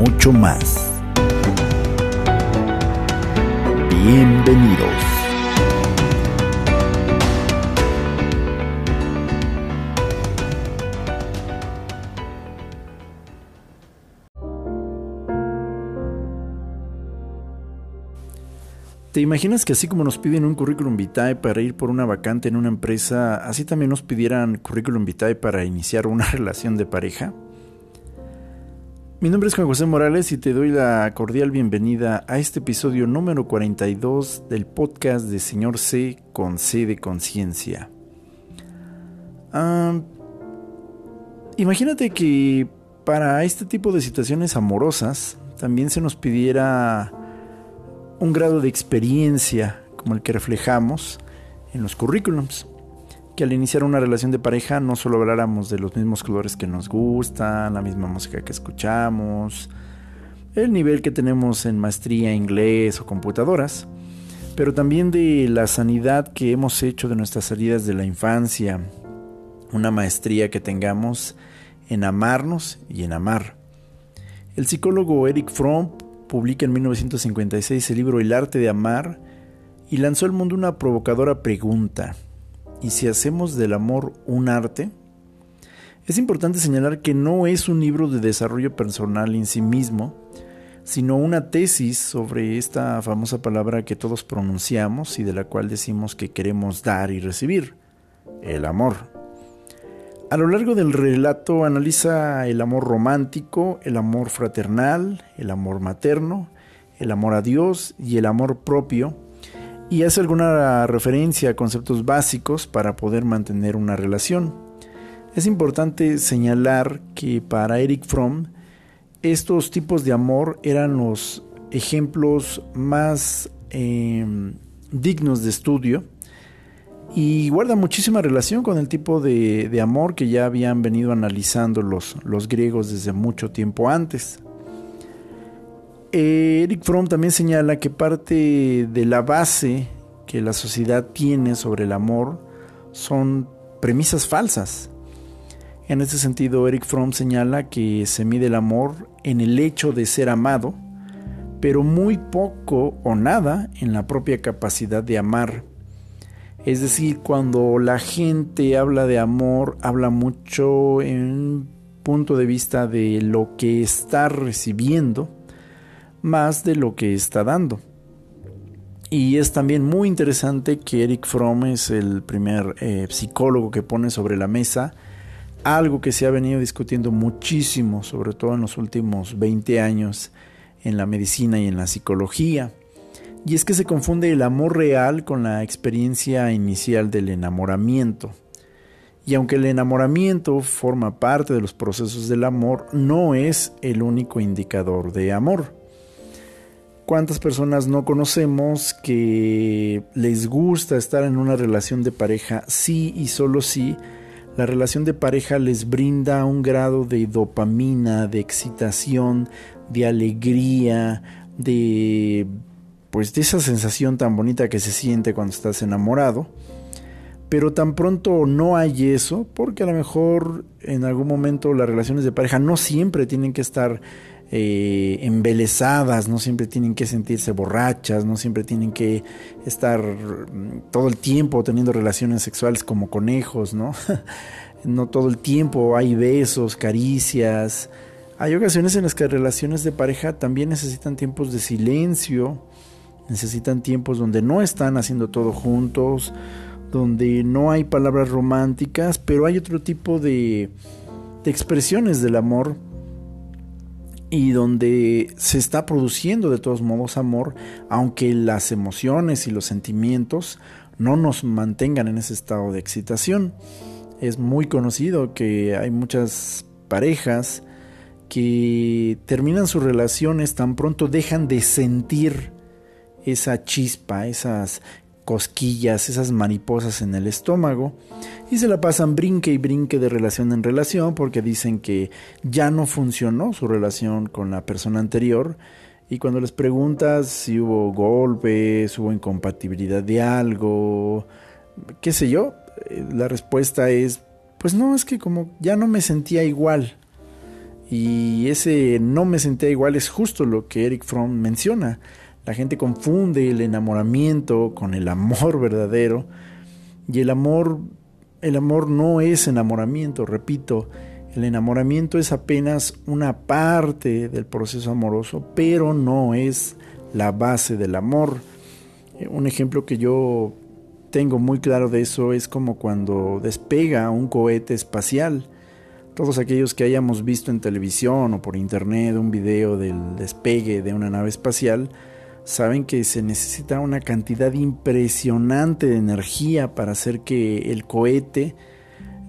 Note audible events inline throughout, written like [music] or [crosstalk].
mucho más. Bienvenidos. ¿Te imaginas que así como nos piden un currículum vitae para ir por una vacante en una empresa, así también nos pidieran currículum vitae para iniciar una [laughs] relación de pareja? Mi nombre es Juan José Morales y te doy la cordial bienvenida a este episodio número 42 del podcast de Señor C con C de conciencia. imagínate que para este tipo de situaciones amorosas también se nos pidiera un grado de experiencia como el que reflejamos en los currículums. Que al iniciar una relación de pareja no solo habláramos de los mismos colores que nos gustan, la misma música que escuchamos, el nivel que tenemos en maestría, inglés o computadoras, pero también de la sanidad que hemos hecho de nuestras salidas de la infancia, una maestría que tengamos en amarnos y en amar. El psicólogo Eric Fromm publica en 1956 el libro El arte de amar y lanzó al mundo una provocadora pregunta. ¿Y si hacemos del amor un arte? Es importante señalar que no es un libro de desarrollo personal en sí mismo, sino una tesis sobre esta famosa palabra que todos pronunciamos y de la cual decimos que queremos dar y recibir, el amor. A lo largo del relato analiza el amor romántico, el amor fraternal, el amor materno, el amor a Dios y el amor propio, y hace alguna referencia a conceptos básicos para poder mantener una relación. Es importante señalar que para Eric Fromm estos tipos de amor eran los ejemplos más eh, dignos de estudio y guarda muchísima relación con el tipo de, amor que ya habían venido analizando los, los griegos desde mucho tiempo antes. Eric Fromm también señala que parte de la base que la sociedad tiene sobre el amor son premisas falsas. En ese sentido, Eric Fromm señala que se mide el amor en el hecho de ser amado, pero muy poco o nada en la propia capacidad de amar es decir, cuando la gente habla de amor, habla mucho en punto de vista de lo que está recibiendo, más de lo que está dando. Y es también muy interesante que Eric Fromm es el primer eh, psicólogo que pone sobre la mesa algo que se ha venido discutiendo muchísimo, sobre todo en los últimos 20 años en la medicina y en la psicología, y es que se confunde el amor real con la experiencia inicial del enamoramiento. Y aunque el enamoramiento forma parte de los procesos del amor, no es el único indicador de amor. ¿Cuántas personas no conocemos que les gusta estar en una relación de pareja sí y solo si la relación de pareja les brinda un grado de dopamina, de excitación, de alegría, de pues de esa sensación tan bonita que se siente cuando estás enamorado. Pero tan pronto no hay eso, porque a lo mejor en algún momento las relaciones de pareja no siempre tienen que estar eh, embelesadas, no siempre tienen que sentirse borrachas, no siempre tienen que estar mm, todo el tiempo teniendo relaciones sexuales como conejos, ¿no? [laughs] no todo el tiempo hay besos, caricias. Hay ocasiones en las que relaciones de pareja también necesitan tiempos de silencio, necesitan tiempos donde no están haciendo todo juntos, donde no hay palabras románticas, pero hay otro tipo de, de expresiones del amor y donde se está produciendo de todos modos amor, aunque las emociones y los sentimientos no nos mantengan en ese estado de excitación. Es muy conocido que hay muchas parejas que terminan sus relaciones tan pronto dejan de sentir esa chispa, esas cosquillas, esas mariposas en el estómago y se la pasan brinque y brinque de relación en relación porque dicen que ya no funcionó su relación con la persona anterior y cuando les preguntas si hubo golpes, hubo incompatibilidad de algo, qué sé yo, eh, la respuesta es, pues no, es que como ya no me sentía igual. Y ese no me sentía igual es justo lo que Eric Fromm menciona. La gente confunde el enamoramiento con el amor [laughs] verdadero. Y el amor, el amor no es enamoramiento, repito. El enamoramiento es apenas una parte del proceso amoroso, pero no es la base del amor. Eh, un ejemplo que yo tengo muy claro de eso es como cuando despega un cohete espacial. Todos aquellos que hayamos visto en televisión o por internet un video del despegue de una nave espacial, saben que se necesita una cantidad impresionante de energía para hacer que el cohete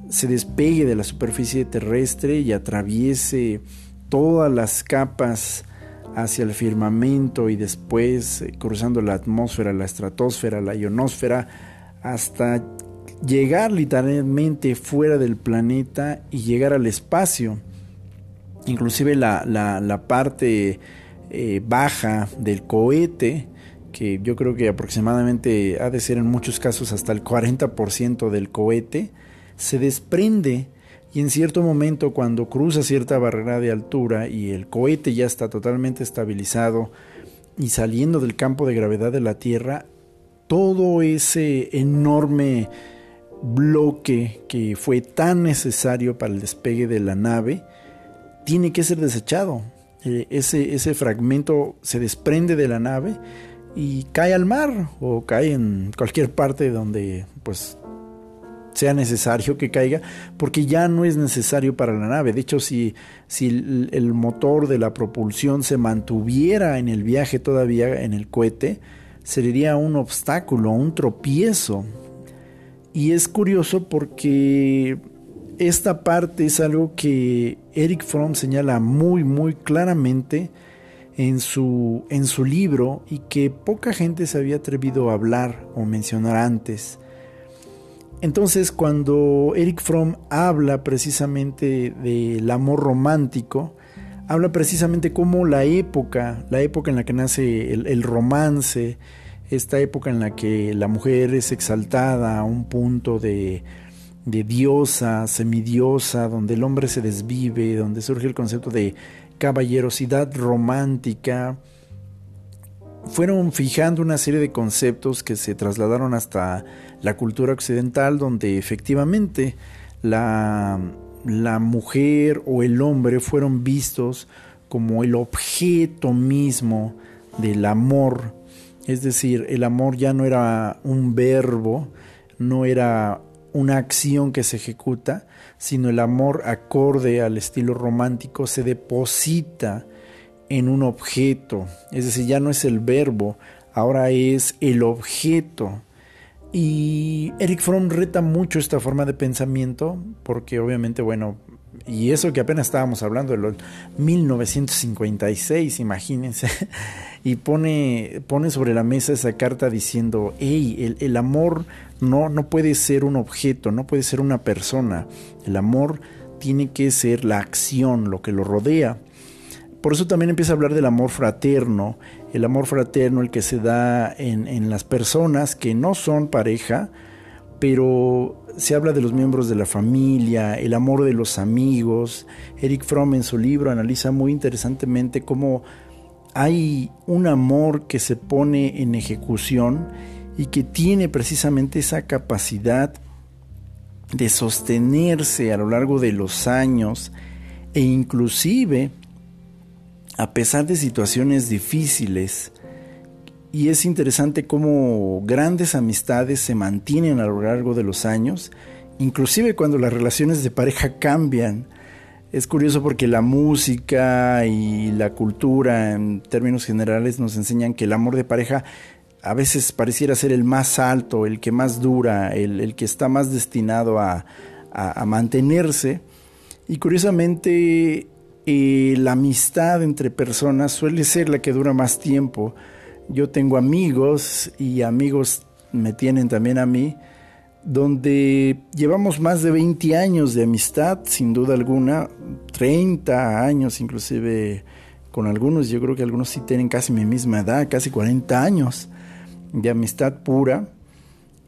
se despegue de la superficie terrestre y atraviese todas las capas hacia el firmamento y después eh, cruzando la atmósfera, la estratosfera, la ionosfera, hasta llegar literalmente fuera del planeta y llegar al espacio. Inclusive la, parte eh, baja del cohete, que yo creo que aproximadamente ha de ser en muchos casos hasta el 40% del cohete, se desprende y en cierto momento cuando cruza cierta barrera de altura y el cohete ya está totalmente estabilizado y saliendo del campo de gravedad de la Tierra, todo ese enorme bloque que fue tan necesario para el despegue de la nave tiene que ser desechado. Eh, ese, ese fragmento se desprende de la nave y cae al mar o cae en cualquier parte donde pues sea necesario que caiga, porque ya no es necesario para la nave. De hecho, si, si el motor de la propulsión se mantuviera en el viaje todavía en el cohete, sería un obstáculo, un tropiezo. Y es curioso porque esta parte es algo que Eric Fromm señala muy, muy claramente en su, en su libro y que poca gente se había atrevido a hablar o mencionar antes. Entonces, cuando Eric Fromm habla precisamente del amor romántico, habla precisamente como la época, la época en la que nace el, romance, esta época en la que la mujer es exaltada a un punto de, de diosa, semidiosa, donde el hombre se desvive, donde surge el concepto de caballerosidad romántica, fueron fijando una serie de conceptos que se trasladaron hasta la cultura occidental, donde efectivamente la, la mujer o el hombre fueron vistos como el objeto mismo del amor. Es decir, el amor ya no era un verbo, no era una acción que se ejecuta, sino el amor acorde al estilo romántico se deposita en un objeto. Es decir, ya no es el verbo, ahora es el objeto y Eric Fromm reta mucho esta forma de pensamiento porque obviamente, bueno, y eso que apenas estábamos hablando de los 1956, imagínense, [laughs] y pone, pone sobre la mesa esa carta diciendo, hey, el, el amor no, no puede ser un objeto, no puede ser una persona, el amor tiene que ser la acción, lo que lo rodea. Por eso también empieza a hablar del amor fraterno, el amor fraterno, el que se da en, las personas que no son pareja, pero se habla de los miembros de la familia, el amor de los amigos. Eric Fromm en su libro analiza muy interesantemente cómo hay un amor que se pone en ejecución y que tiene precisamente esa capacidad de sostenerse a lo largo de los años e inclusive a pesar de situaciones difíciles. Y es interesante cómo grandes amistades se mantienen a lo largo de los años, inclusive cuando las relaciones de pareja cambian. Es curioso porque la música y la cultura en términos generales nos enseñan que el amor de pareja a veces pareciera ser el más alto, el que más dura, el, que está más destinado a mantenerse. Y curiosamente eh, la amistad entre personas suele ser la que dura más tiempo. Yo tengo amigos y amigos me tienen también a mí, donde llevamos más de 20 años de amistad, sin duda alguna, 30 años inclusive con algunos, yo creo que algunos sí tienen casi mi misma edad, casi 40 años de amistad pura.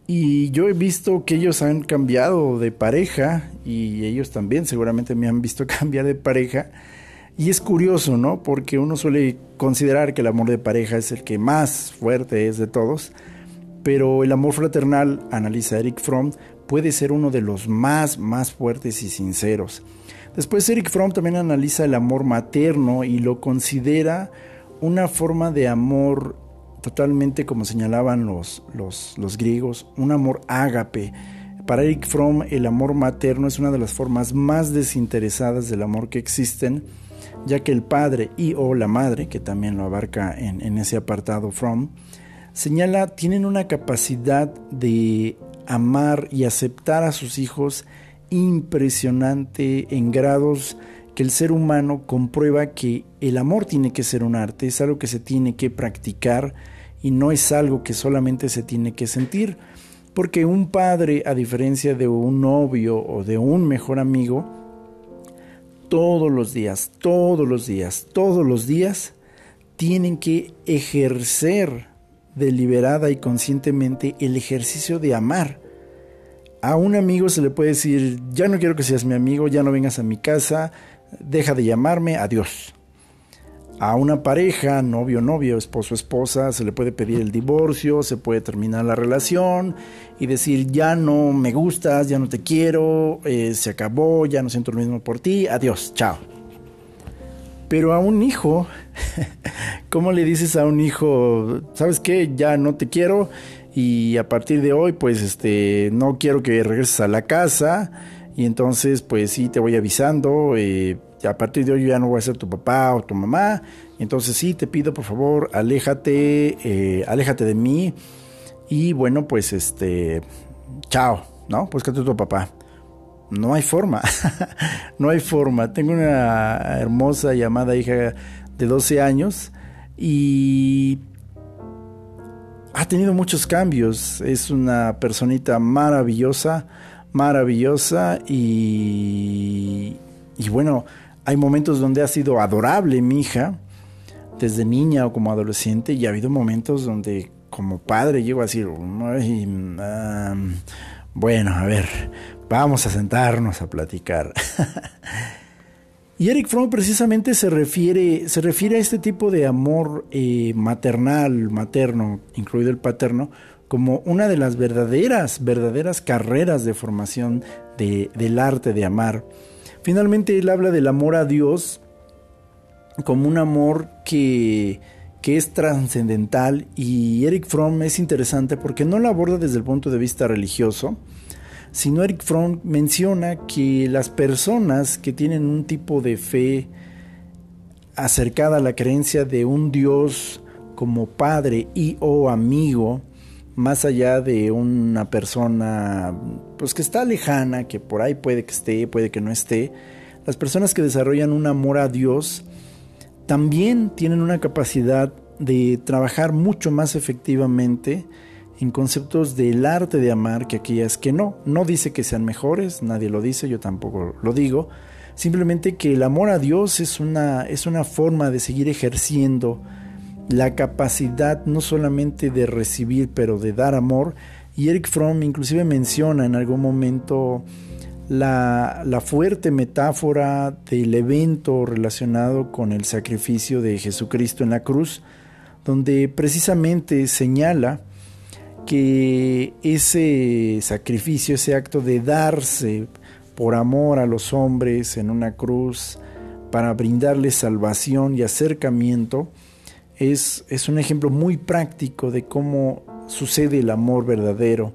Y yo he visto que ellos han cambiado de pareja y ellos también seguramente me han visto [laughs] cambiar de pareja. Y es curioso, ¿no? Porque uno suele considerar que el amor de pareja es el que más fuerte es de todos, pero el amor fraternal, analiza Eric Fromm, puede ser uno de los más, más fuertes y sinceros. Después Eric Fromm también analiza el amor materno y lo considera una forma de amor totalmente como señalaban los, los, griegos, un amor ágape. Para Eric Fromm el amor materno es una de las formas más desinteresadas del amor que existen, ya que el padre y o la madre, que también lo abarca en, en ese apartado Fromm, señala tienen una capacidad de amar y aceptar a sus hijos impresionante en grados que el ser humano comprueba que el amor tiene que ser un arte, es algo que se tiene que practicar y no es algo que solamente se tiene que sentir, porque un padre, a diferencia de un novio o de un mejor amigo, todos los días, todos los días, todos los días, tienen que ejercer deliberada y conscientemente el ejercicio de amar. A un amigo se le puede decir, ya no quiero que seas mi amigo, ya no vengas a mi casa, deja de llamarme, adiós. A una pareja, novio, novio, esposo, esposa, se le puede pedir el divorcio, se puede terminar la relación y decir, ya no me gustas, ya no te quiero, eh, se acabó, ya no siento lo mismo por ti, adiós, chao. Pero a un hijo, [laughs] ¿cómo le dices a un hijo, sabes qué, ya no te quiero y a partir de hoy, pues, este, no quiero que regreses a la casa y entonces, pues sí, te voy avisando. Eh, a partir de hoy ya no voy a ser tu papá o tu mamá. Entonces sí, te pido por favor, aléjate, eh, aléjate de mí. Y bueno, pues este, chao, ¿no? Pues que tú tu papá. No hay forma, [laughs] no hay forma. Tengo una hermosa llamada hija de 12 años y ha tenido muchos cambios. Es una personita maravillosa, maravillosa y, y bueno, hay momentos donde ha sido adorable mi hija, desde niña o como adolescente, y ha habido momentos donde como padre llego a decir, bueno, a ver, vamos a sentarnos a platicar. [laughs] y Eric Fromm precisamente se refiere, se refiere a este tipo de amor eh, maternal, materno, incluido el paterno, como una de las verdaderas, verdaderas carreras de formación del arte de amar. Finalmente él habla del amor a Dios como un amor que, que es trascendental y Eric Fromm es interesante porque no lo aborda desde el punto de vista religioso, sino Eric Fromm menciona que las personas que tienen un tipo de fe acercada a la creencia de un Dios como padre y o amigo, más allá de una persona pues que está lejana, que por ahí puede que esté, puede que no esté, las personas que desarrollan un amor a Dios también tienen una capacidad de trabajar mucho más efectivamente en conceptos del arte de amar que aquellas que no. No dice que sean mejores, nadie lo dice, yo tampoco lo digo. Simplemente que el amor a Dios es una, es una forma de seguir ejerciendo la capacidad no solamente de recibir, pero de dar amor. Y Eric Fromm inclusive menciona en algún momento la, la, fuerte metáfora del evento relacionado con el sacrificio de Jesucristo en la cruz, donde precisamente señala que ese sacrificio, ese acto de darse por amor a los hombres en una cruz para brindarles salvación y acercamiento, es, es un ejemplo muy práctico de cómo sucede el amor verdadero.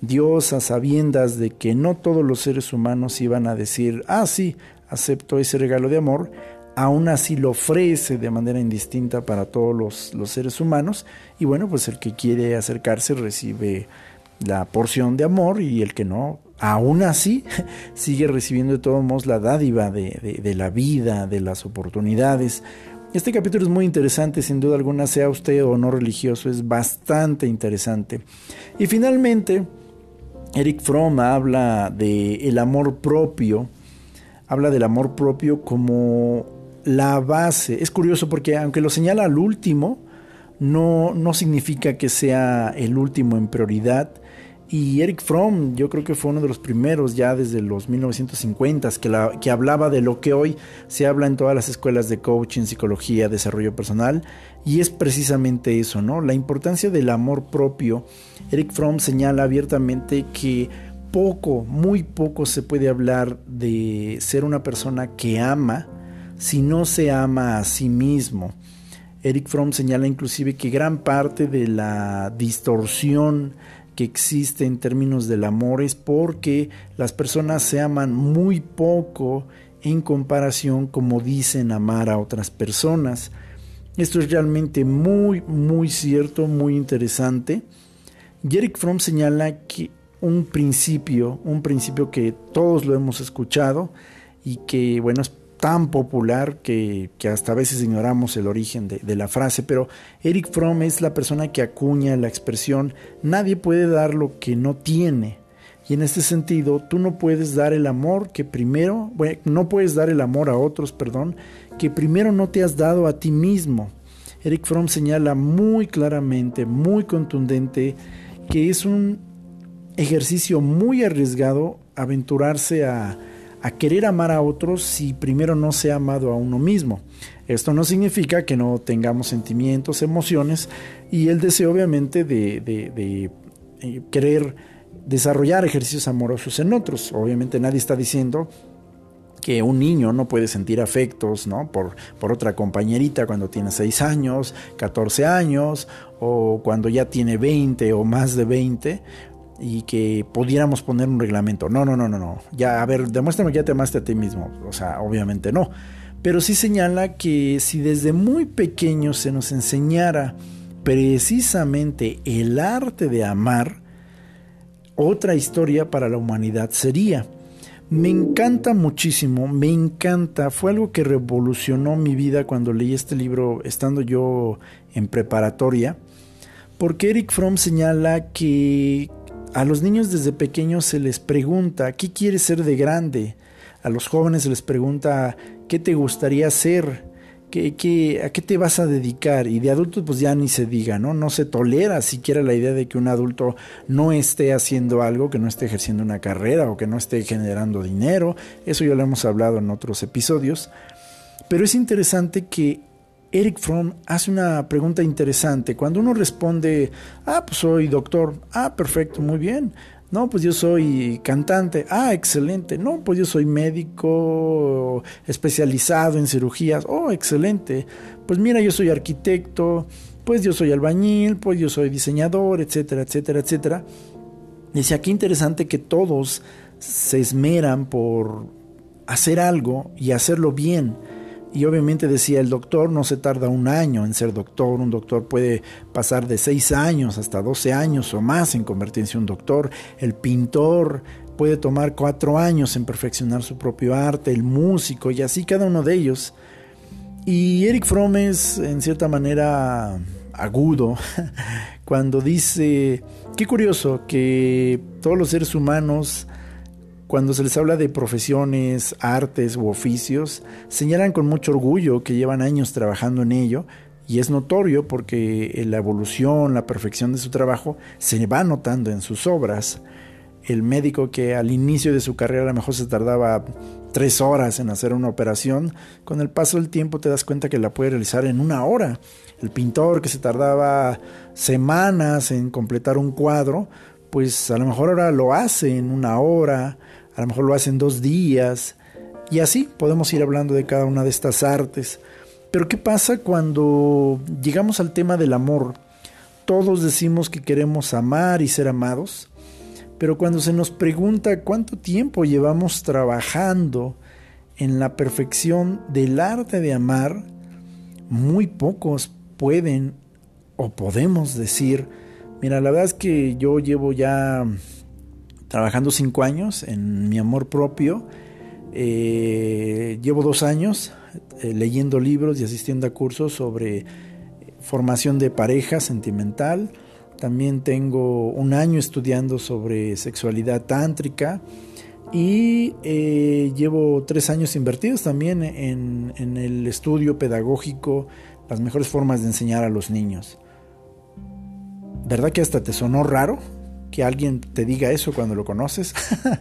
Dios, a sabiendas de que no todos los seres humanos iban a decir, ah, sí, acepto ese regalo de amor, aún así lo ofrece de manera indistinta para todos los, los, seres humanos y bueno, pues el que quiere acercarse recibe la porción de amor y el que no, aún así [laughs] sigue recibiendo de todos modos la dádiva de, de, la vida, de las oportunidades. Este capítulo es muy interesante, sin duda alguna, sea usted o no religioso, es bastante interesante. Y finalmente, Eric Fromm habla del el amor propio, habla del amor propio como la base. Es curioso porque aunque lo señala al último, no, no significa que sea el último en prioridad. Y Eric Fromm, yo creo que fue uno de los primeros ya desde los 1950s que, que hablaba de lo que hoy se habla en todas las escuelas de coaching, psicología, desarrollo personal, y es precisamente eso, ¿no? La importancia del amor propio. Eric Fromm señala abiertamente que poco, muy poco se puede hablar de ser una persona que ama si no se ama a sí mismo. Eric Fromm señala inclusive que gran parte de la distorsión que existe en términos del amor es porque las personas se aman muy poco en comparación como dicen amar a otras personas. Esto es realmente muy, muy cierto, muy interesante. Y Eric Fromm señala que un principio, un principio que todos lo hemos escuchado y que, bueno, es tan popular que, hasta veces ignoramos el origen de, la frase, pero Eric Fromm es la persona que acuña la expresión nadie puede dar lo que no tiene. Y en este sentido, tú no puedes dar el amor que primero, no puedes dar el amor a otros, perdón, que primero no te has dado a ti mismo. Eric Fromm señala muy claramente, muy contundente, que es un ejercicio muy arriesgado aventurarse a, a querer amar a otros si primero no se ha amado a uno mismo. Esto no significa que no tengamos sentimientos, emociones y el deseo obviamente de, eh, querer desarrollar ejercicios amorosos en otros. Obviamente nadie está diciendo que un niño no puede sentir afectos ¿no? por, por otra compañerita cuando tiene 6 años, 14 años o cuando ya tiene 20 o más de 20 y que pudiéramos poner un reglamento. No, no, no, no, no. Ya, a ver, demuéstrame que ya te amaste a ti mismo. O sea, obviamente no. Pero sí señala que si desde muy pequeño se nos enseñara precisamente el arte de amar, otra historia para la humanidad sería. Me encanta muchísimo, me encanta, fue algo que revolucionó mi vida cuando leí este libro estando yo en preparatoria, porque Eric Fromm señala que a los niños desde pequeños se les pregunta, ¿qué quieres ser de grande? A los jóvenes se les pregunta, ¿qué te gustaría ser? ¿Qué, qué, a qué te vas a dedicar? Y de adultos pues ya ni se diga, ¿no? No se tolera siquiera la idea de que un adulto no esté haciendo algo, que no esté ejerciendo una carrera o que no esté generando dinero. Eso ya lo hemos hablado en otros episodios. Pero es interesante que Eric Fromm hace una pregunta interesante. Cuando uno responde, ah, pues soy doctor, ah, perfecto, muy bien. No, pues yo soy cantante, ah, excelente. No, pues yo soy médico especializado en cirugías, oh, excelente. Pues mira, yo soy arquitecto, pues yo soy albañil, pues yo soy diseñador, etcétera, etcétera, etcétera. Dice, aquí interesante que todos se esmeran por hacer algo y hacerlo bien y obviamente decía el doctor no se tarda un año en ser doctor, un doctor puede pasar de 6 años hasta 12 años o más en convertirse en un doctor, el pintor puede tomar 4 años en perfeccionar su propio arte, el músico y así cada uno de ellos. Y Eric Fromm es en cierta manera agudo [laughs] cuando dice, qué curioso que todos los seres humanos cuando se les habla de profesiones, artes u oficios, señalan con mucho orgullo que llevan años trabajando en ello y es notorio porque la evolución, la perfección de su trabajo se va notando en sus obras. El médico que al inicio de su carrera a lo mejor se tardaba tres horas en hacer una operación, con el paso del tiempo te das cuenta que la puede realizar en una hora. El pintor que se tardaba semanas en completar un cuadro, pues a lo mejor ahora lo hace en una hora, a lo mejor lo hace en dos días, y así podemos ir hablando de cada una de estas artes. Pero ¿qué pasa cuando llegamos al tema del amor? Todos decimos que queremos amar y ser amados, pero cuando se nos pregunta cuánto tiempo llevamos trabajando en la perfección del arte de amar, muy pocos pueden o podemos decir Mira, la verdad es que yo llevo ya trabajando cinco años en mi amor propio. Eh, llevo dos años eh, leyendo libros y asistiendo a cursos sobre formación de pareja sentimental. También tengo un año estudiando sobre sexualidad tántrica y eh, llevo tres años invertidos también en, en el estudio pedagógico, las mejores formas de enseñar a los niños. ¿Verdad que hasta te sonó raro que alguien te diga eso cuando lo conoces? [laughs] la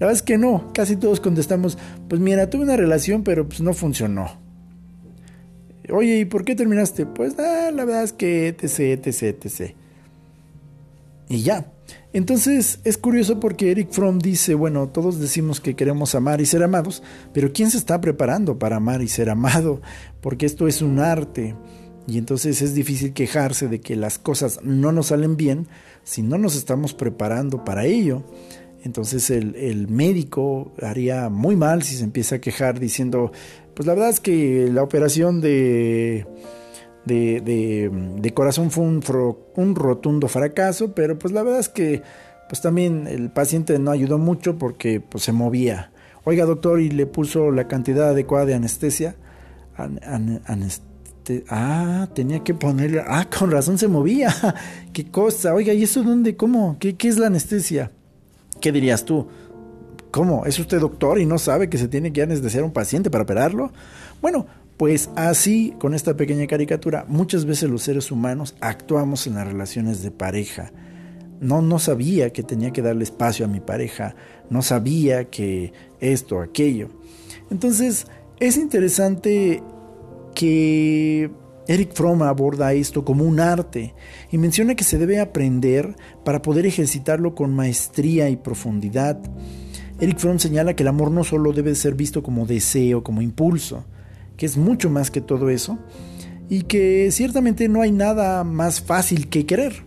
verdad es que no, casi todos contestamos, pues mira, tuve una relación pero pues no funcionó. Oye, ¿y por qué terminaste? Pues ah, la verdad es que etc, etc, etc. Y ya. Entonces es curioso porque Eric Fromm dice, bueno, todos decimos que queremos amar y ser amados, pero ¿quién se está preparando para amar y ser amado? Porque esto es un arte. Y entonces es difícil quejarse de que las cosas no nos salen bien si no nos estamos preparando para ello. Entonces el, médico haría muy mal si se empieza a quejar diciendo, pues la verdad es que la operación de, de, corazón fue un, un, rotundo fracaso, pero pues la verdad es que pues también el paciente no ayudó mucho porque pues se movía. Oiga doctor, y le puso la cantidad adecuada de anestesia ah, tenía que ponerle. Ah, con razón se movía. [laughs] Qué cosa. Oiga, ¿y eso dónde? ¿Cómo? ¿Qué, ¿Qué es la anestesia? ¿Qué dirías tú? ¿Cómo? ¿Es usted doctor y no sabe que se tiene que anestesiar a un paciente para operarlo? Bueno, pues así, con esta pequeña caricatura, muchas veces los seres humanos actuamos en las relaciones de pareja. No, no sabía que tenía que darle espacio a mi pareja, no sabía que esto, aquello. Entonces, es interesante que Eric Fromm aborda esto como un arte y menciona que se debe aprender para poder ejercitarlo con maestría y profundidad. Eric Fromm señala que el amor no solo debe ser visto como deseo, como impulso, que es mucho más que todo eso, y que ciertamente no hay nada más fácil que querer.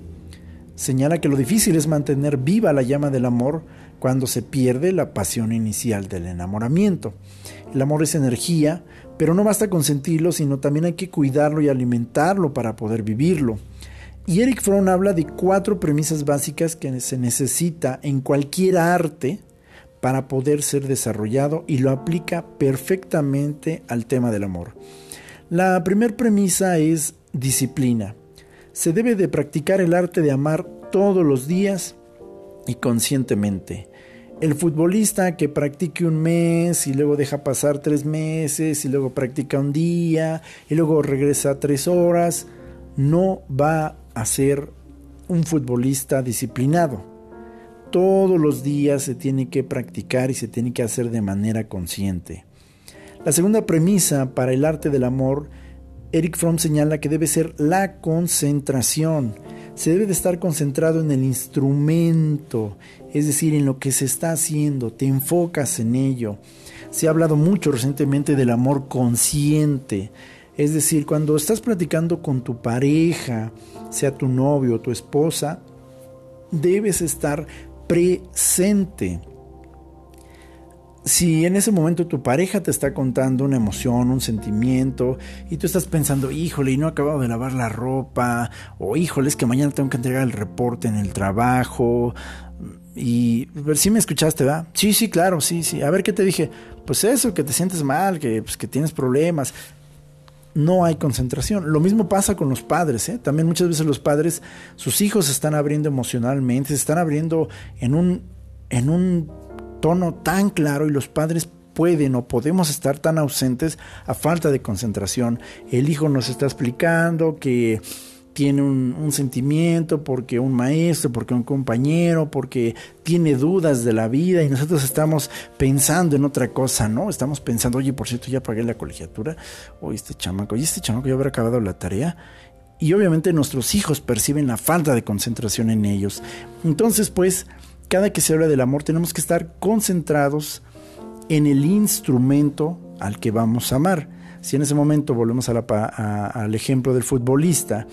Señala que lo difícil es mantener viva la llama del amor cuando se pierde la pasión inicial del enamoramiento. El amor es energía, pero no basta con sentirlo, sino también hay que cuidarlo y alimentarlo para poder vivirlo. Y Eric Fromm habla de cuatro premisas básicas que se necesita en cualquier arte para poder ser desarrollado y lo aplica perfectamente al tema del amor. La primera premisa es disciplina. Se debe de practicar el arte de amar todos los días y conscientemente el futbolista que practique un mes y luego deja pasar tres meses y luego practica un día y luego regresa tres horas, no va a ser un futbolista disciplinado. Todos los días se tiene que practicar y se tiene que hacer de manera consciente. La segunda premisa para el arte del amor, Eric Fromm señala que debe ser la concentración se debe de estar concentrado en el instrumento, es decir, en lo que se está haciendo, te enfocas en ello. Se ha hablado mucho recientemente del amor consciente, es decir, cuando estás platicando con tu pareja, sea tu novio o tu esposa, debes estar presente si en ese momento tu pareja te está contando una emoción, un sentimiento, y tú estás pensando, híjole, y no he acabado de lavar la ropa, o híjole, es que mañana tengo que entregar el reporte en el trabajo, y ver si me escuchaste, ¿verdad? Sí, sí, claro, sí, sí. A ver qué te dije. Pues eso, que te sientes mal, que, pues, que tienes problemas. No hay concentración. Lo mismo pasa con los padres. ¿eh? También muchas veces los padres, sus hijos se están abriendo emocionalmente, se están abriendo en un, en un tono tan claro y los padres pueden o podemos estar tan ausentes a falta de concentración. El hijo nos está explicando que tiene un, sentimiento porque un maestro, porque un compañero, porque tiene dudas de la vida y nosotros estamos pensando en otra cosa, ¿no? Estamos pensando, oye, por cierto, ya pagué la colegiatura, o este chamaco, y este chamaco ya habrá acabado la tarea. Y obviamente nuestros hijos perciben la falta de concentración en ellos. Entonces, pues, cada que se habla del amor tenemos que estar concentrados en el instrumento al que vamos a amar. Si en ese momento volvemos al ejemplo del futbolista,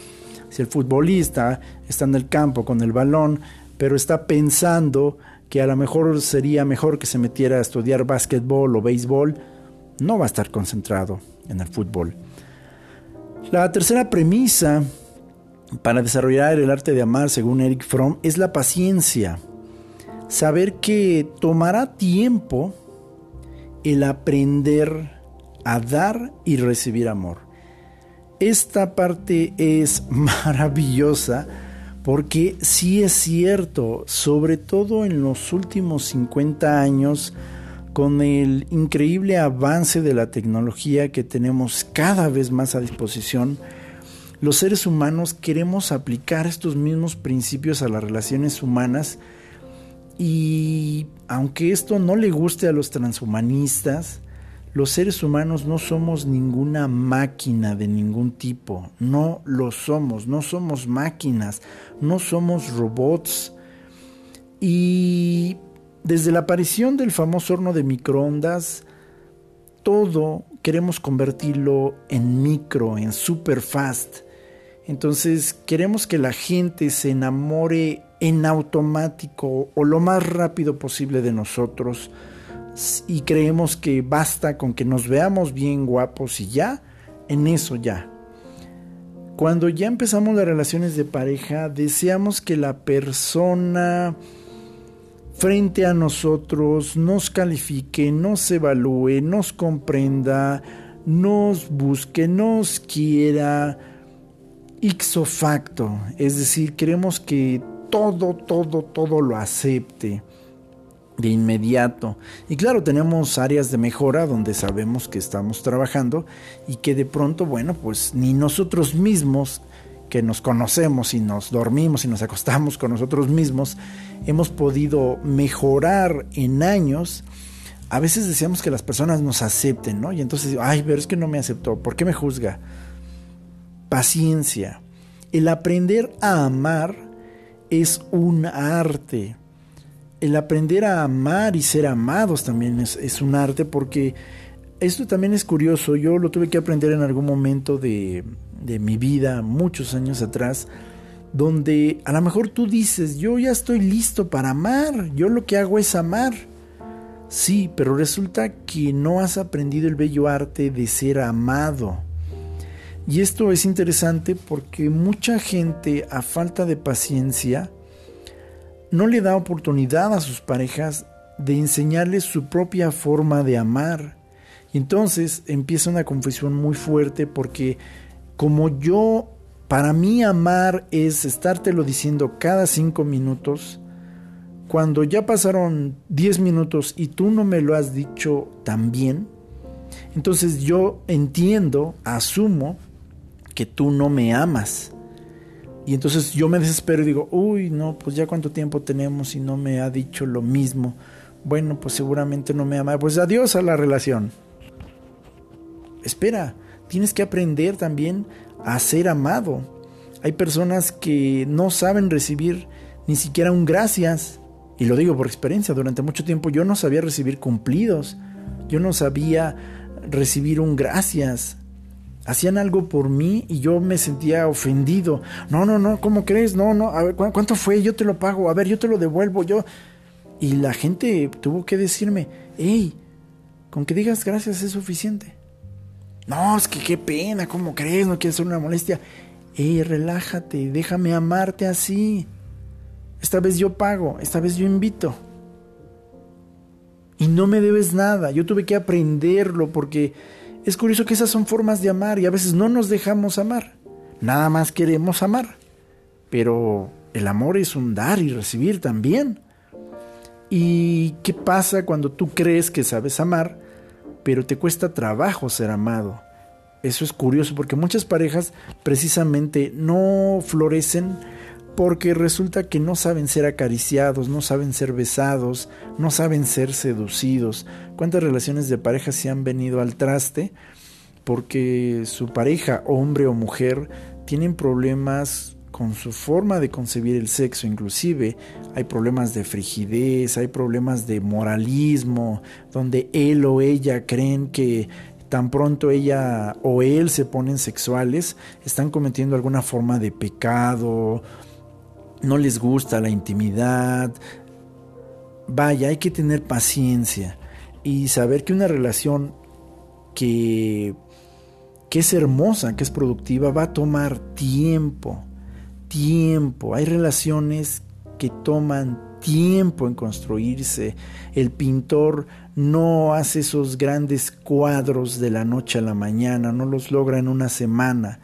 si el futbolista está en el campo con el balón, pero está pensando que a lo mejor sería mejor que se metiera a estudiar básquetbol o béisbol, no va a estar concentrado en el fútbol. La tercera premisa para desarrollar el arte de amar, según Eric Fromm, es la paciencia. Saber que tomará tiempo el aprender a dar y recibir amor. Esta parte es [laughs] maravillosa porque sí es cierto, sobre todo en los últimos 50 años, con el increíble avance de la tecnología que tenemos cada vez más a disposición, los seres humanos queremos aplicar estos mismos principios a las relaciones humanas y aunque esto no le guste a los transhumanistas, los seres humanos no somos ninguna máquina de ningún tipo, no lo somos, no somos máquinas, no somos robots. Y desde la aparición del famoso horno de microondas, todo queremos convertirlo en micro, en super fast. Entonces queremos que la gente se enamore en automático o lo más rápido posible de nosotros y creemos que basta con que nos veamos bien guapos y ya, en eso ya. Cuando ya empezamos las relaciones de pareja, deseamos que la persona frente a nosotros nos califique, nos evalúe, nos comprenda, nos busque, nos quiera ixo facto, es decir, queremos que todo, todo, todo lo acepte de inmediato. Y claro, tenemos áreas de mejora donde sabemos que estamos trabajando y que de pronto, bueno, pues ni nosotros mismos que nos conocemos y nos dormimos y nos acostamos con nosotros mismos, hemos podido mejorar en años. A veces deseamos que las personas nos acepten, ¿no? Y entonces, ay, pero es que no me aceptó, ¿por qué me juzga? Paciencia. El aprender a amar es un arte el aprender a amar y ser amados también es, un arte porque esto también es curioso. Yo lo tuve que aprender en algún momento de, de mi vida, muchos años atrás, donde a lo mejor tú dices, yo ya estoy listo para amar, yo lo que hago es amar. Sí, pero resulta que no has aprendido el bello arte de ser amado. Y esto es interesante porque mucha gente, a falta de paciencia, no le da oportunidad a sus parejas de enseñarles su propia forma de amar. Y entonces empieza una confusión muy fuerte porque como yo, para mí amar es estártelo diciendo cada cinco minutos, cuando ya pasaron diez minutos y tú no me lo has dicho también, entonces yo entiendo, asumo que tú no me amas. Y entonces yo me desespero y digo, uy, no, pues ya cuánto tiempo tenemos y no me ha dicho lo mismo. Bueno, pues seguramente no me ama. Pues adiós a la relación. Espera, tienes que aprender también a ser amado. Hay personas que no saben recibir ni siquiera un gracias. Y lo digo por experiencia, durante mucho tiempo yo no sabía recibir cumplidos. Yo no sabía recibir un gracias hacían algo por mí y yo me sentía ofendido. No, no, no, ¿cómo crees? No, no, a ver, ¿cuánto fue? Yo te lo pago, a ver, yo te lo devuelvo, yo... Y la gente tuvo que decirme, hey, con que digas gracias es suficiente. No, es que qué pena, ¿cómo crees? No quieres ser una molestia. Hey, relájate, déjame amarte así. Esta vez yo pago, esta vez yo invito. Y no me debes nada, yo tuve que aprenderlo porque es curioso que esas son formas de amar y a veces no nos dejamos amar. Nada más queremos amar. Pero el amor es un dar y recibir también. ¿Y qué pasa cuando tú crees que sabes amar, pero te cuesta trabajo ser amado? Eso es curioso porque muchas parejas precisamente no florecen porque resulta que no saben ser acariciados, no saben ser besados, no saben ser seducidos. ¿Cuántas relaciones de pareja se han venido al traste? Porque su pareja, hombre o mujer, tienen problemas con su forma de concebir el sexo, inclusive hay problemas de frigidez, hay problemas de moralismo, donde él o ella creen que tan pronto ella o él se ponen sexuales, están cometiendo alguna forma de pecado, no les gusta la intimidad. Vaya, hay que tener paciencia y saber que una relación que, que es hermosa, que es productiva, va a tomar tiempo. tiempo, hay relaciones que toman tiempo en construirse. El pintor no hace esos grandes cuadros de la noche a la mañana, no los logra en una semana.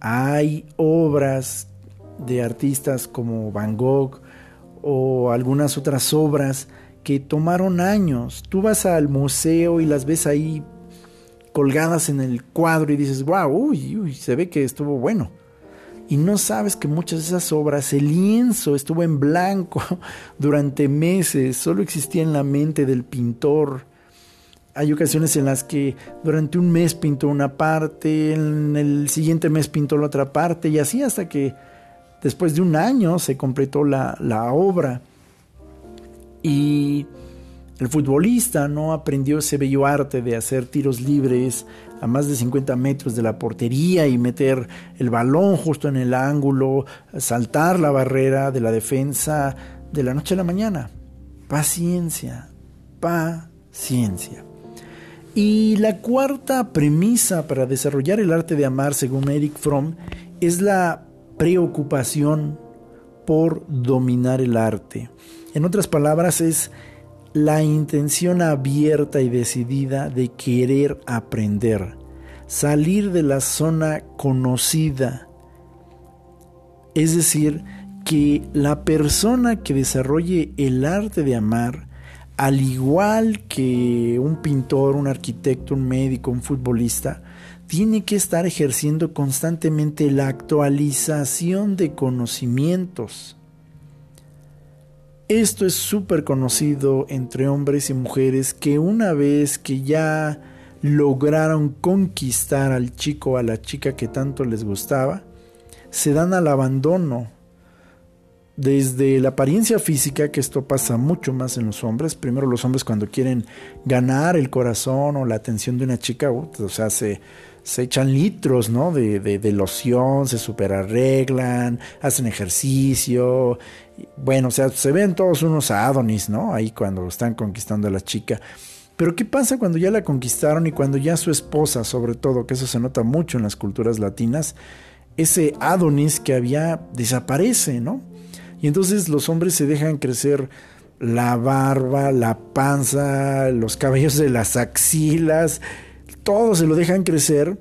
Hay obras de artistas como Van Gogh o algunas otras obras que tomaron años. Tú vas al museo y las ves ahí colgadas en el cuadro y dices, wow, uy, uy, se ve que estuvo bueno. Y no sabes que muchas de esas obras, el lienzo estuvo en blanco [laughs] durante meses, solo existía en la mente del pintor. Hay ocasiones en las que durante un mes pintó una parte, en el siguiente mes pintó la otra parte, y así hasta que después de un año se completó la, la obra. Y el futbolista no aprendió ese bello arte de hacer tiros libres a más de 50 metros de la portería y meter el balón justo en el ángulo, saltar la barrera de la defensa de la noche a la mañana. Paciencia, paciencia. Y la cuarta premisa para desarrollar el arte de amar, según Eric Fromm, es la preocupación por dominar el arte. En otras palabras, es la intención abierta y decidida de querer aprender, salir de la zona conocida. Es decir, que la persona que desarrolle el arte de amar, al igual que un pintor, un arquitecto, un médico, un futbolista, tiene que estar ejerciendo constantemente la actualización de conocimientos esto es súper conocido entre hombres y mujeres que una vez que ya lograron conquistar al chico o a la chica que tanto les gustaba, se dan al abandono. Desde la apariencia física, que esto pasa mucho más en los hombres, primero los hombres cuando quieren ganar el corazón o la atención de una chica, o sea, se, se echan litros ¿no? de, de, loción, se superarreglan, hacen ejercicio. Bueno, o sea, se ven todos unos Adonis, ¿no? Ahí cuando están conquistando a la chica. Pero ¿qué pasa cuando ya la conquistaron y cuando ya su esposa, sobre todo, que eso se nota mucho en las culturas latinas, ese Adonis que había desaparece, ¿no? Y entonces los hombres se dejan crecer la barba, la panza, los cabellos de las axilas, todo se lo dejan crecer,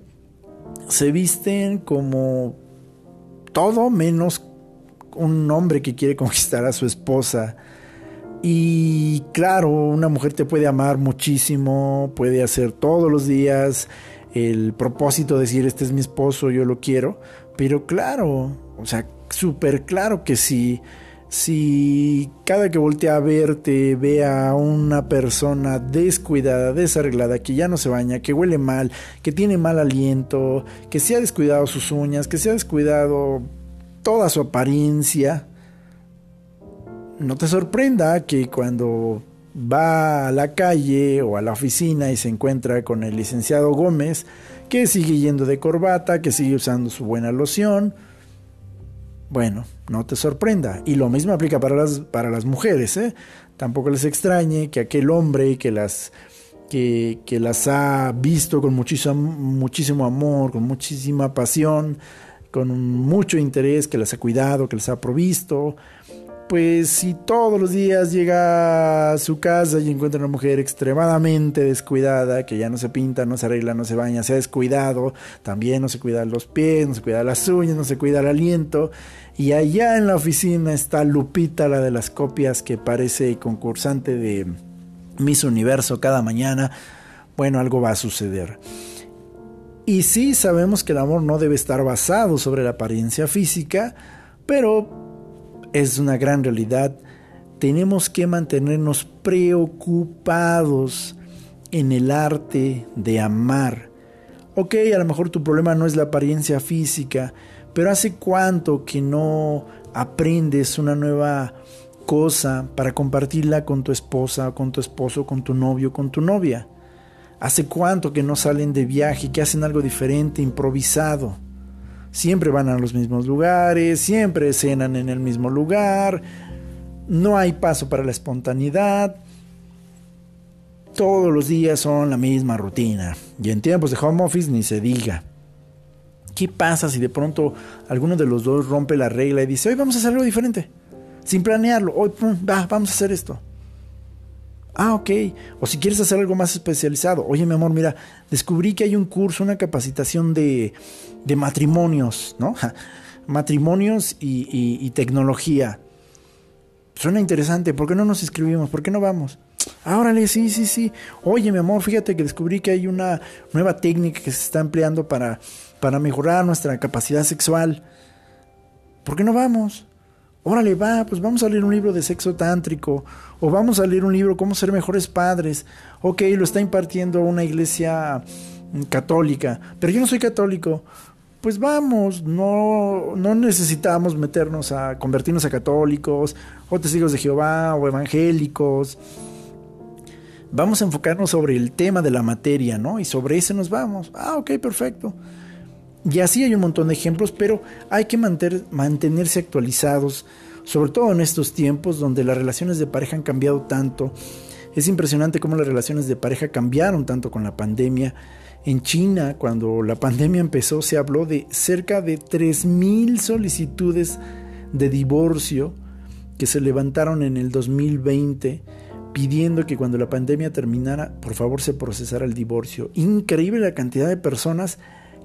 se visten como todo menos un hombre que quiere conquistar a su esposa. Y claro, una mujer te puede amar muchísimo, puede hacer todos los días el propósito de decir, este es mi esposo, yo lo quiero, pero claro, o sea, súper claro que sí si cada que voltea a verte ve a una persona descuidada, desarreglada, que ya no se baña, que huele mal, que tiene mal aliento, que se ha descuidado sus uñas, que se ha descuidado toda su apariencia, no te sorprenda que cuando va a la calle o a la oficina y se encuentra con el licenciado Gómez, que sigue yendo de corbata, que sigue usando su buena loción, bueno, no te sorprenda. Y lo mismo aplica para las, para las mujeres. ¿eh? Tampoco les extrañe que aquel hombre que las, que, que las ha visto con muchísimo, muchísimo amor, con muchísima pasión, con mucho interés, que las ha cuidado, que les ha provisto, pues si todos los días llega a su casa y encuentra una mujer extremadamente descuidada, que ya no se pinta, no se arregla, no se baña, se ha descuidado, también no se cuida los pies, no se cuida las uñas, no se cuida el aliento, y allá en la oficina está Lupita, la de las copias, que parece concursante de Miss Universo cada mañana, bueno, algo va a suceder. Y sí sabemos que el amor no debe estar basado sobre la apariencia física, pero es una gran realidad. Tenemos que mantenernos preocupados en el arte de amar. Ok, a lo mejor tu problema no es la apariencia física, pero ¿hace cuánto que no aprendes una nueva cosa para compartirla con tu esposa, con tu esposo, con tu novio, con tu novia? ¿Hace cuánto que no salen de viaje, que hacen algo diferente, improvisado? Siempre van a los mismos lugares, siempre cenan en el mismo lugar, no hay paso para la espontaneidad. Todos los días son la misma rutina. Y en tiempos de home office ni se diga. ¿Qué pasa si de pronto alguno de los dos rompe la regla y dice, hoy vamos a hacer algo diferente? Sin planearlo, hoy va, vamos a hacer esto. Ah, ok. O si quieres hacer algo más especializado. Oye, mi amor, mira, descubrí que hay un curso, una capacitación de, de matrimonios, ¿no? [laughs] matrimonios y, tecnología. Suena interesante, ¿por qué no nos inscribimos? ¿Por qué no vamos? Ah, [tsk] órale, sí, sí, sí. Oye, mi amor, fíjate que descubrí que hay una nueva técnica que se está empleando para, para mejorar nuestra capacidad sexual. ¿Por qué no vamos? Órale, va, pues vamos a leer un libro de sexo tántrico. O vamos a leer un libro cómo ser mejores padres. Ok, lo está impartiendo una iglesia mm, católica. Pero yo no soy católico pues vamos, no, no necesitamos meternos a convertirnos a católicos o testigos de Jehová o evangélicos. Vamos a enfocarnos sobre el tema de la materia, ¿no? Y sobre ese nos vamos. Ah, ok, perfecto. Y así hay un montón de ejemplos, pero hay que mantenerse actualizados, sobre todo en estos tiempos donde las relaciones de pareja han cambiado tanto. Es impresionante cómo las relaciones de pareja cambiaron tanto con la pandemia en China, cuando la pandemia empezó, se habló de cerca de 3.000 solicitudes de divorcio que se levantaron en el 2020 pidiendo que cuando la pandemia terminara, por favor se procesara el divorcio. Increíble la cantidad de personas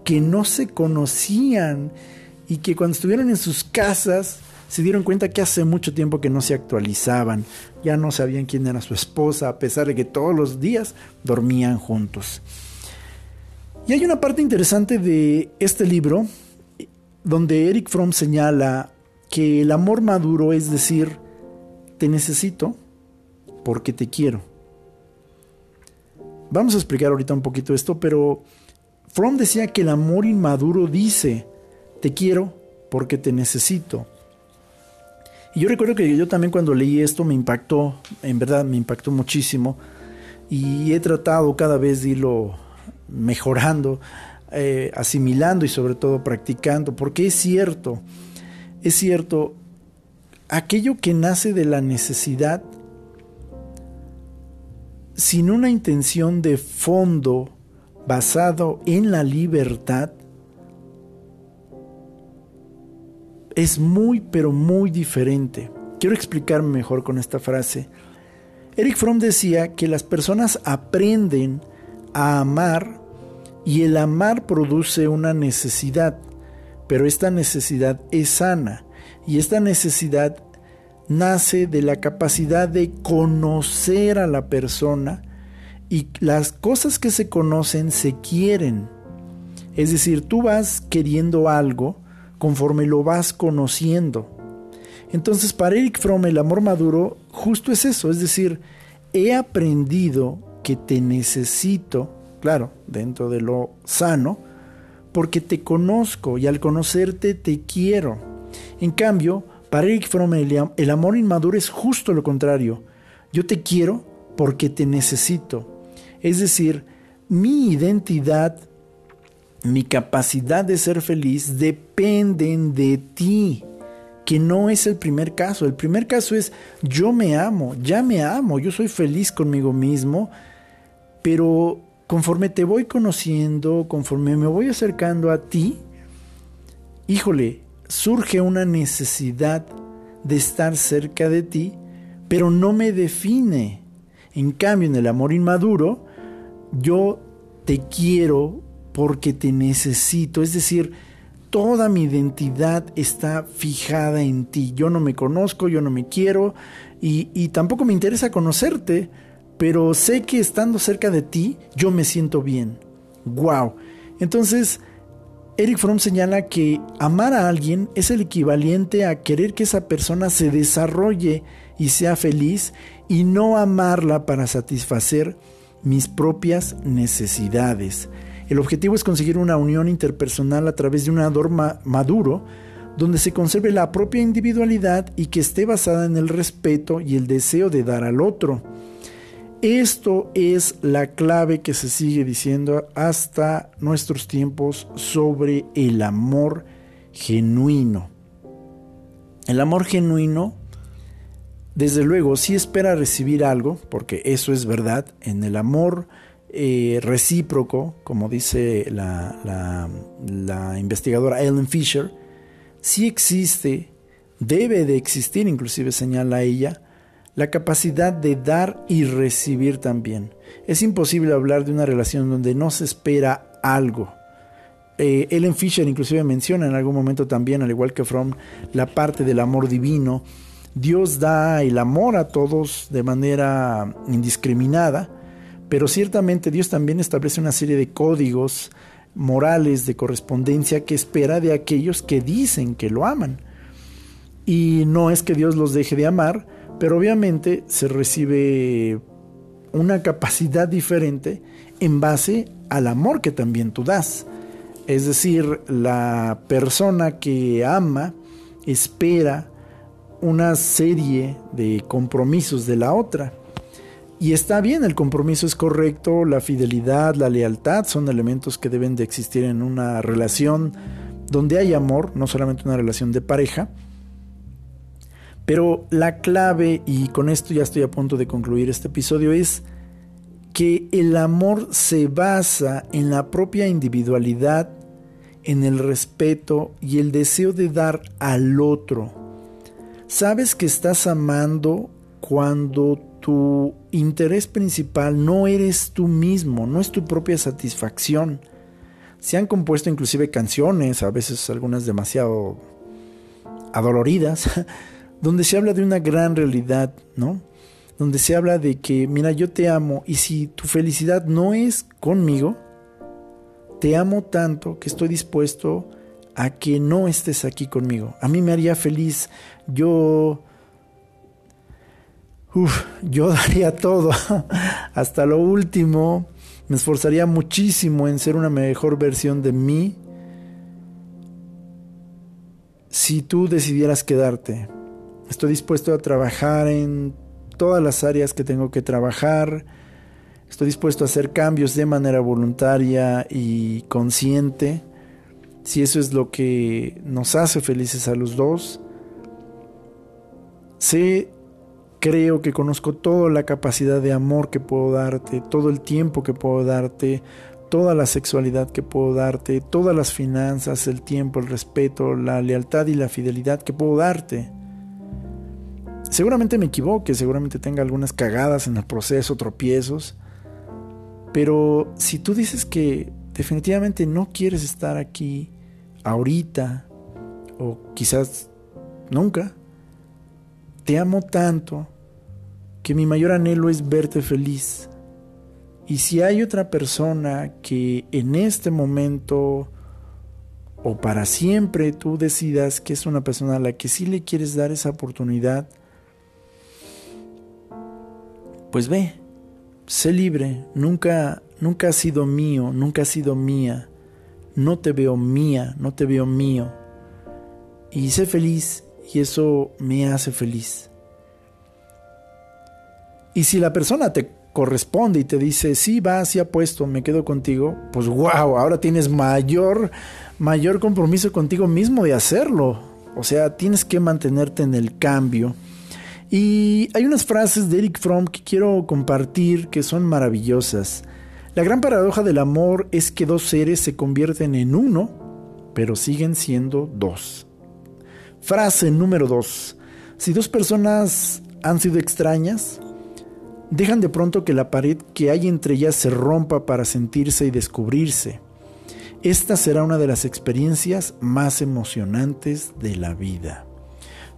que no se conocían y que cuando estuvieron en sus casas se dieron cuenta que hace mucho tiempo que no se actualizaban, ya no sabían quién era su esposa, a pesar de que todos los días dormían juntos. Y hay una parte interesante de este libro donde Eric Fromm señala que el amor maduro es decir, te necesito porque te quiero. Vamos a explicar ahorita un poquito esto, pero Fromm decía que el amor inmaduro dice, te quiero porque te necesito. Y yo recuerdo que yo también cuando leí esto me impactó, en verdad me impactó muchísimo, y he tratado cada vez de irlo mejorando, eh, asimilando y sobre todo practicando, porque es cierto, es cierto, aquello que nace de la necesidad, sin una intención de fondo basado en la libertad, es muy pero muy diferente. Quiero explicarme mejor con esta frase. Eric Fromm decía que las personas aprenden a amar y el amar produce una necesidad, pero esta necesidad es sana y esta necesidad nace de la capacidad de conocer a la persona y las cosas que se conocen se quieren. Es decir, tú vas queriendo algo conforme lo vas conociendo. Entonces, para Eric Fromm, el amor maduro justo es eso, es decir, he aprendido que te necesito, claro, dentro de lo sano, porque te conozco y al conocerte te quiero. En cambio, para Eric Fromm el amor inmaduro es justo lo contrario. Yo te quiero porque te necesito. Es decir, mi identidad, mi capacidad de ser feliz dependen de ti que no es el primer caso. El primer caso es yo me amo, ya me amo, yo soy feliz conmigo mismo pero conforme te voy conociendo, conforme me voy acercando a ti, híjole, surge una necesidad de estar cerca de ti, pero no me define. En cambio, en el amor inmaduro, yo te quiero porque te necesito. Es decir, toda mi identidad está fijada en ti. Yo no me conozco, yo no me quiero y, y tampoco me interesa conocerte pero sé que estando cerca de ti yo me siento bien. ¡Wow! Entonces, Eric Fromm señala que amar a alguien es el equivalente a querer que esa persona se desarrolle y sea feliz y no amarla para satisfacer mis propias necesidades. El objetivo es conseguir una unión interpersonal a través de un ador maduro donde se conserve la propia individualidad y que esté basada en el respeto y el deseo de dar al otro. Esto es la clave que se sigue diciendo hasta nuestros tiempos sobre el amor genuino. El amor genuino, desde luego, sí espera recibir algo, porque eso es verdad. En el amor eh, recíproco, como dice la, la investigadora Ellen Fisher, sí existe, debe de existir, inclusive señala ella, la capacidad de dar y recibir también. Es imposible hablar de una relación donde no se espera algo. Eh, Ellen Fisher inclusive menciona en algún momento también, al igual que Fromm, la parte del amor divino. Dios da el amor a todos de manera indiscriminada, pero ciertamente Dios también establece una serie de códigos morales de correspondencia que espera de aquellos que dicen que lo aman. Y no es que Dios los deje de amar, pero obviamente se recibe una capacidad diferente en base al amor que también tú das. Es decir, la persona que ama espera una serie de compromisos de la otra. Y está bien, el compromiso es correcto, la fidelidad, la lealtad son elementos que deben de existir en una relación donde hay amor, no solamente una relación de pareja. Pero la clave, y con esto ya estoy a punto de concluir este episodio, es que el amor se basa en la propia individualidad, en el respeto y el deseo de dar al otro. Sabes que estás amando cuando tu interés principal no eres tú mismo, no es tu propia satisfacción. Se han compuesto inclusive canciones, a veces algunas demasiado adoloridas, [laughs] donde se habla de una gran realidad, ¿no? donde se habla de que, mira, yo te amo y si tu felicidad no es conmigo, te amo tanto que estoy dispuesto a que no estés aquí conmigo. A mí me haría feliz, yo... Yo [laughs] daría todo, hasta lo último, me esforzaría muchísimo en ser una mejor versión de mí si tú decidieras quedarte. Estoy dispuesto a trabajar en todas las áreas que tengo que trabajar. Estoy dispuesto a hacer cambios de manera voluntaria y consciente. Si eso es lo que nos hace felices a los dos. Sé, creo que conozco toda la capacidad de amor que puedo darte, todo el tiempo que puedo darte, toda la sexualidad que puedo darte, todas las finanzas, el tiempo, el respeto, la lealtad y la fidelidad que puedo darte. Seguramente me equivoque, seguramente tenga algunas cagadas en el proceso, tropiezos. Pero si tú dices que definitivamente no quieres estar aquí ahorita, o quizás nunca, te amo tanto que mi mayor anhelo es verte feliz. Y si hay otra persona que en este momento o para siempre tú decidas que es una persona a la que sí le quieres dar esa oportunidad, pues ve, sé libre, nunca, nunca has sido mío, nunca has sido mía, no te veo mía, no te veo mío. Y sé feliz y eso me hace feliz. Y si la persona te corresponde y te dice, sí, va, sí apuesto, me quedo contigo, pues wow, ahora tienes mayor, mayor compromiso contigo mismo de hacerlo. O sea, tienes que mantenerte en el cambio y hay unas frases de Eric Fromm que quiero compartir que son maravillosas. La gran paradoja del amor es que dos seres se convierten en uno, pero siguen siendo dos. Frase número dos. Si dos personas han sido extrañas, dejan de pronto que la pared que hay entre ellas se rompa para sentirse y descubrirse. Esta será una de las experiencias más emocionantes de la vida.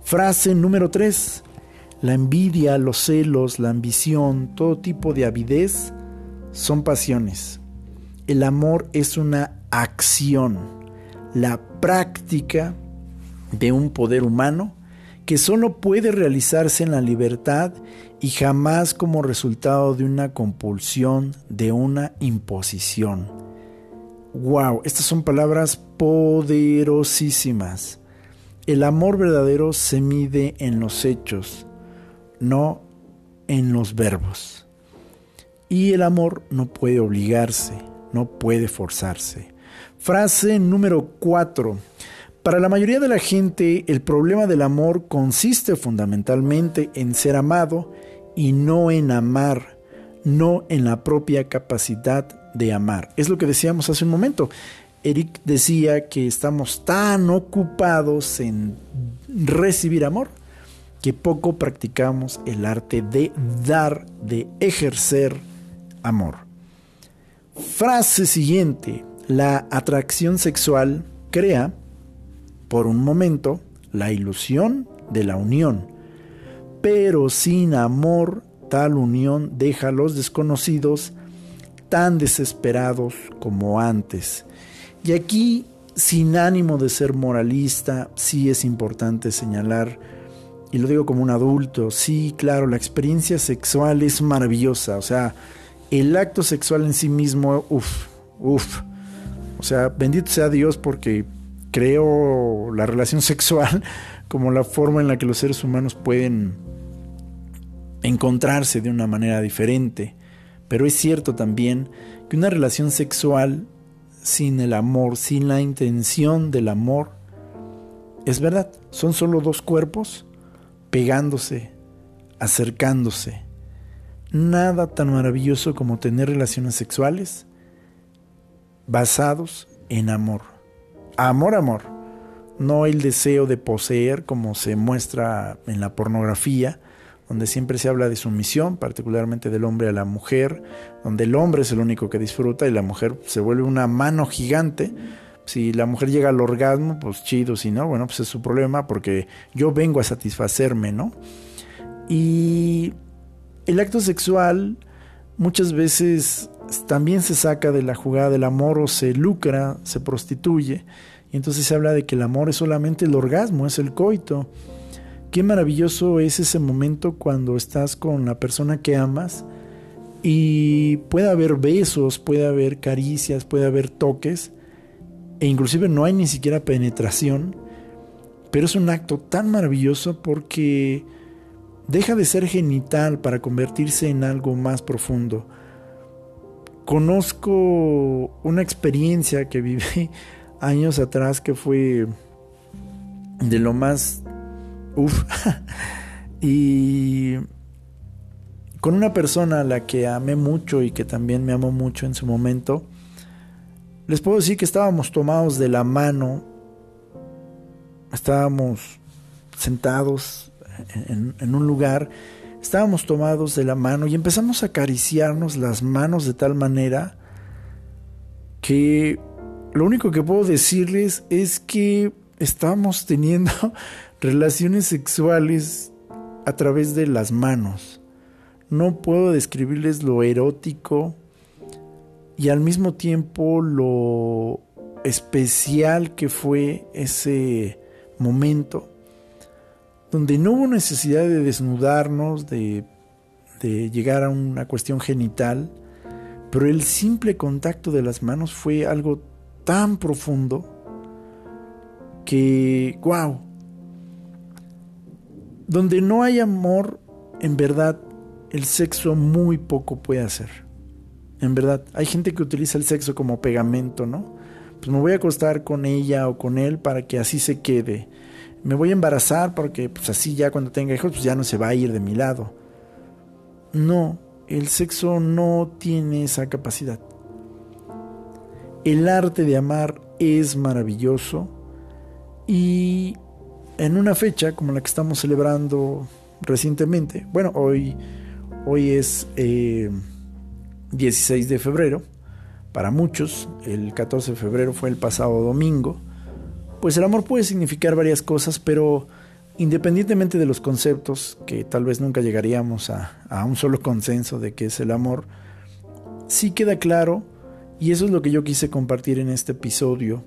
Frase número 3. La envidia, los celos, la ambición, todo tipo de avidez son pasiones. El amor es una acción, la práctica de un poder humano que solo puede realizarse en la libertad y jamás como resultado de una compulsión, de una imposición. ¡Wow! Estas son palabras poderosísimas. El amor verdadero se mide en los hechos, no en los verbos. Y el amor no puede obligarse, no puede forzarse. Frase número 4. Para la mayoría de la gente, el problema del amor consiste fundamentalmente en ser amado y no en amar. no en la propia capacidad de amar. Es lo que decíamos hace un momento. Eric decía que estamos tan ocupados en recibir amor que poco practicamos el arte de dar, de ejercer amor. Frase siguiente. La atracción sexual crea, por un momento, la ilusión de la unión, pero sin amor tal unión deja a los desconocidos tan desesperados como antes. Y aquí, sin ánimo de ser moralista, sí es importante señalar, y lo digo como un adulto, sí, claro, la experiencia sexual es maravillosa, o sea, el acto sexual en sí mismo, uff, uff, o sea, bendito sea Dios porque creo la relación sexual [laughs] como la forma en la que los seres humanos pueden encontrarse de una manera diferente. Pero es cierto también que una relación sexual sin el amor, sin la intención del amor, es verdad, son solo dos cuerpos pegándose, acercándose. Nada tan maravilloso como tener relaciones sexuales basados en amor. Amor, amor. No el deseo de poseer como se muestra en la pornografía, donde siempre se habla de sumisión, particularmente del hombre a la mujer, donde el hombre es el único que disfruta y la mujer se vuelve una mano gigante. Si la mujer llega al orgasmo, pues chido, si no, bueno, pues es su problema porque yo vengo a satisfacerme, ¿no? Y el acto sexual muchas veces también se saca de la jugada del amor o se lucra, se prostituye. Y entonces se habla de que el amor es solamente el orgasmo, es el coito. Qué maravilloso es ese momento cuando estás con la persona que amas y puede haber besos, puede haber caricias, puede haber toques e inclusive no hay ni siquiera penetración, pero es un acto tan maravilloso porque deja de ser genital para convertirse en algo más profundo. Conozco una experiencia que viví [laughs] años atrás que fue de lo más Uf. [laughs] y con una persona a la que amé mucho y que también me amó mucho en su momento, les puedo decir que estábamos tomados de la mano, estábamos sentados en, en, un lugar, estábamos tomados de la mano y empezamos a acariciarnos las manos de tal manera que lo único que puedo decirles es que estábamos teniendo [laughs] relaciones sexuales a través de las manos. No puedo describirles lo erótico y al mismo tiempo lo especial que fue ese momento, donde no hubo necesidad de desnudarnos, de, llegar a una cuestión genital, pero el simple contacto de las manos fue algo tan profundo que, wow, donde no hay amor, en verdad, el sexo muy poco puede hacer. En verdad, hay gente que utiliza el sexo como pegamento, ¿no? Pues me voy a acostar con ella o con él para que así se quede. Me voy a embarazar porque pues así ya cuando tenga hijos pues ya no se va a ir de mi lado. No, el sexo no tiene esa capacidad. El arte de amar es maravilloso y en una fecha como la que estamos celebrando recientemente, bueno, hoy, hoy es 16 eh, de febrero, para muchos, el 14 de febrero fue el pasado domingo, pues el amor puede significar varias cosas, pero independientemente de los conceptos, que tal vez nunca llegaríamos a, un solo consenso de qué es el amor, sí queda claro, y eso es lo que yo quise compartir en este episodio,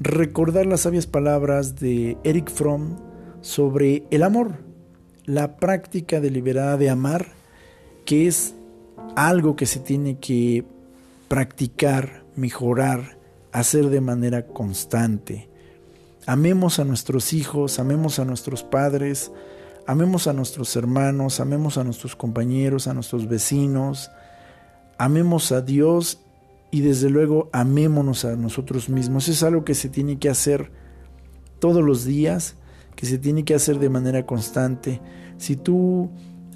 recordar las sabias palabras de Eric Fromm sobre el amor, la práctica deliberada de amar, que es algo que se tiene que practicar, mejorar, hacer de manera constante. Amemos a nuestros hijos, amemos a nuestros padres, amemos a nuestros hermanos, amemos a nuestros compañeros, a nuestros vecinos, amemos a Dios y desde luego amémonos a nosotros mismos. Es algo que se tiene que hacer todos los días, que se tiene que hacer de manera constante. Si tú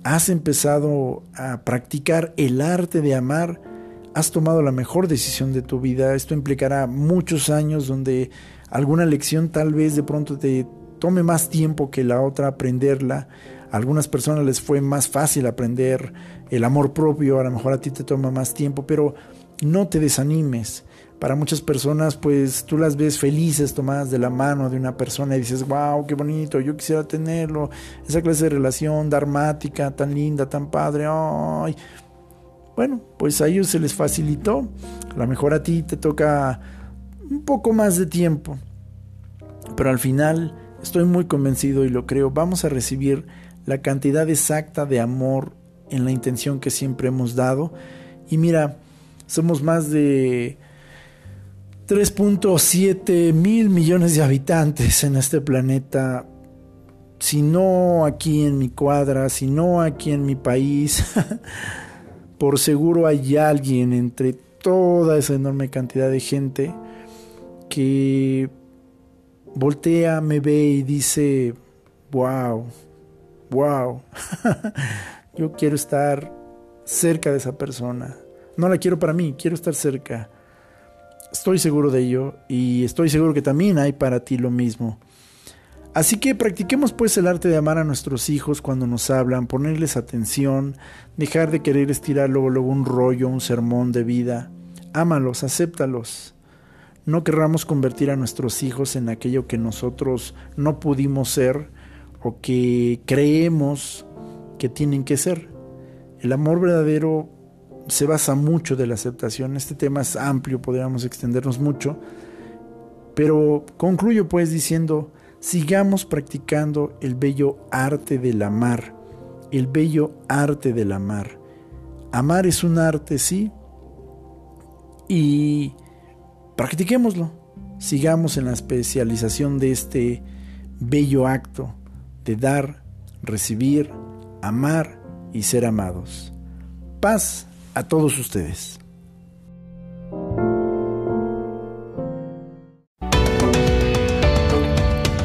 has empezado a practicar el arte de amar, has tomado la mejor decisión de tu vida. Esto implicará muchos años donde alguna lección tal vez de pronto te tome más tiempo que la otra aprenderla. A algunas personas les fue más fácil aprender el amor propio, a lo mejor a ti te toma más tiempo, pero no te desanimes. Para muchas personas, pues tú las ves felices tomadas de la mano de una persona y dices, wow, qué bonito, yo quisiera tenerlo, esa clase de relación dramática, tan linda, tan padre, ay. Bueno, pues a ellos se les facilitó, a lo mejor a ti te toca un poco más de tiempo, pero al final estoy muy convencido y lo creo, vamos a recibir la cantidad exacta de amor en la intención que siempre hemos dado. Y mira, somos más de 3.7 mil millones de habitantes en este planeta. Si no aquí en mi cuadra, si no aquí en mi país, [laughs] por seguro hay alguien entre toda esa enorme cantidad de gente que voltea, me ve y dice, wow, wow, [laughs] yo quiero estar cerca de esa persona. No la quiero para mí, quiero estar cerca. Estoy seguro de ello y estoy seguro que también hay para ti lo mismo. Así que practiquemos pues el arte de amar a nuestros hijos cuando nos hablan, ponerles atención, dejar de querer estirar luego, luego un rollo, un sermón de vida. Ámalos, acéptalos. No querramos convertir a nuestros hijos en aquello que nosotros no pudimos ser o que creemos que tienen que ser. El amor verdadero se basa mucho de la aceptación. Este tema es amplio, podríamos extendernos mucho. Pero concluyo pues diciendo, sigamos practicando el bello arte del amar, el bello arte del amar. Amar es un arte, sí, y practiquémoslo. Sigamos en la especialización de este bello acto de dar, recibir, amar y ser amados. Paz a todos ustedes.